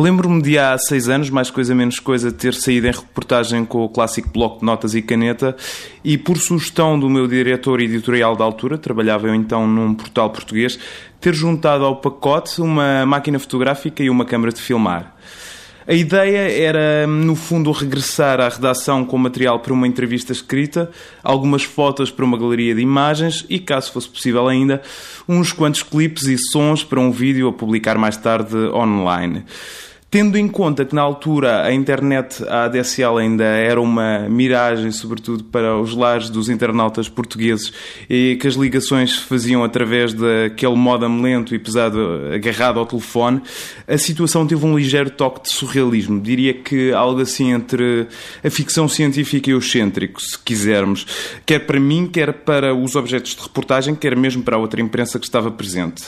Lembro-me de há seis anos, mais coisa menos coisa, ter saído em reportagem com o clássico bloco de notas e caneta e, por sugestão do meu diretor editorial da altura, trabalhava eu então num portal português, ter juntado ao pacote uma máquina fotográfica e uma câmara de filmar. A ideia era, no fundo, regressar à redação com material para uma entrevista escrita, algumas fotos para uma galeria de imagens e, caso fosse possível ainda, uns quantos clipes e sons para um vídeo a publicar mais tarde online. Tendo em conta que na altura a internet, a ADSL ainda era uma miragem, sobretudo para os lares dos internautas portugueses, e que as ligações se faziam através daquele modem lento e pesado agarrado ao telefone, a situação teve um ligeiro toque de surrealismo. Diria que algo assim entre a ficção científica e o excêntrico, se quisermos. Quer para mim, quer para os objetos de reportagem, quer mesmo para a outra imprensa que estava presente.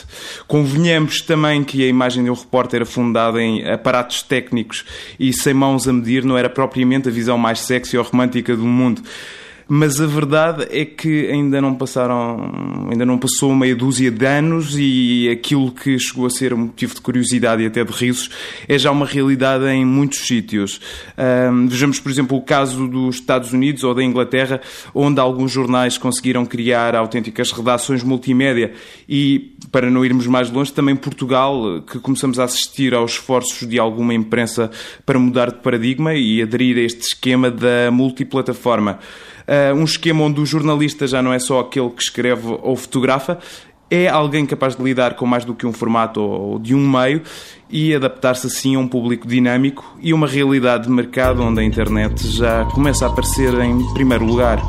Convenhamos também que a imagem de um repórter afundada em aparatos técnicos e sem mãos a medir não era propriamente a visão mais sexy ou romântica do mundo. Mas a verdade é que ainda não passaram, ainda não passou meia dúzia de anos e aquilo que chegou a ser um motivo de curiosidade e até de risos é já uma realidade em muitos sítios. Um, vejamos, por exemplo, o caso dos Estados Unidos ou da Inglaterra, onde alguns jornais conseguiram criar autênticas redações multimédia e, para não irmos mais longe, também Portugal, que começamos a assistir aos esforços de alguma imprensa para mudar de paradigma e aderir a este esquema da multiplataforma. Uh, um esquema onde o jornalista já não é só aquele que escreve ou fotografa, é alguém capaz de lidar com mais do que um formato ou de um meio e adaptar-se assim a um público dinâmico e uma realidade de mercado onde a internet já começa a aparecer em primeiro lugar.